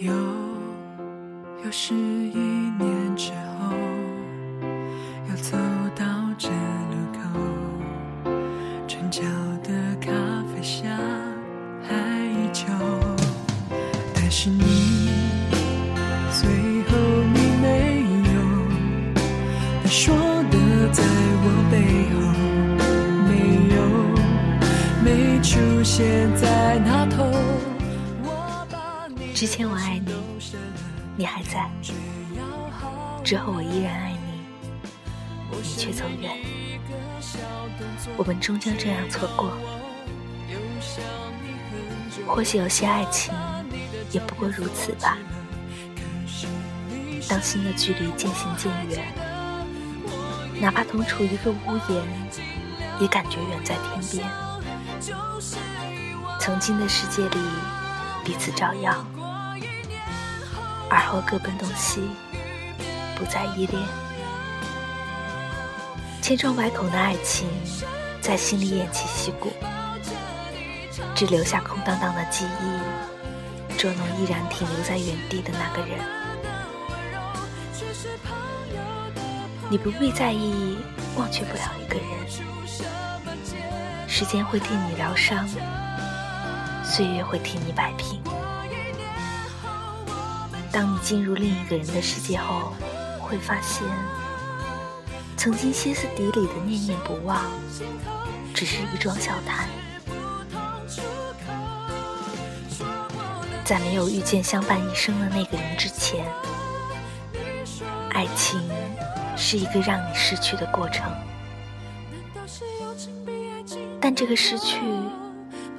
又，又是一年之后，又走到这路口，转角的咖啡香还依旧，但是你最后你没有，你说的在我背后没有，没出现在。之前我爱你，你还在；之后我依然爱你，你却走远。我们终将这样错过。或许有些爱情也不过如此吧。当心的距离渐行渐远，哪怕同处一个屋檐，也感觉远在天边。曾经的世界里，彼此照耀。而后各奔东西，不再依恋。千疮百孔的爱情，在心里偃旗息鼓，只留下空荡荡的记忆，捉弄依然停留在原地的那个人。你不必在意，忘却不了一个人。时间会替你疗伤，岁月会替你摆平。当你进入另一个人的世界后，会发现，曾经歇斯底里的念念不忘，只是一桩小谈。在没有遇见相伴一生的那个人之前，爱情是一个让你失去的过程。但这个失去，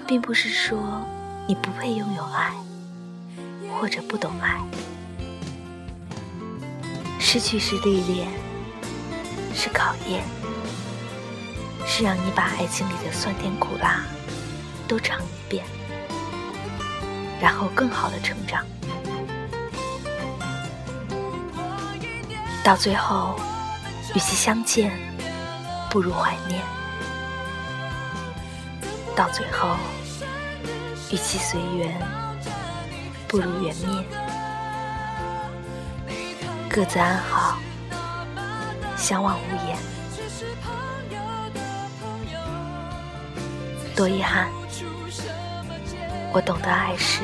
并不是说你不配拥有爱。或者不懂爱，失去是历练，是考验，是让你把爱情里的酸甜苦辣都尝一遍，然后更好的成长。到最后，与其相见，不如怀念；到最后，与其随缘。不如缘灭，各自安好，相望无言。多遗憾，我懂得爱时，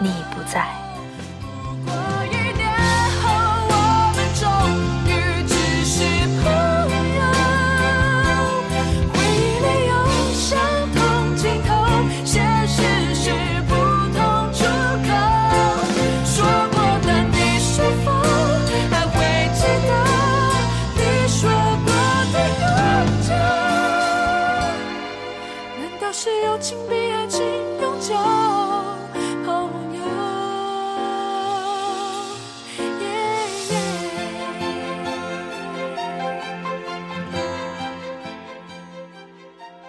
你已不在。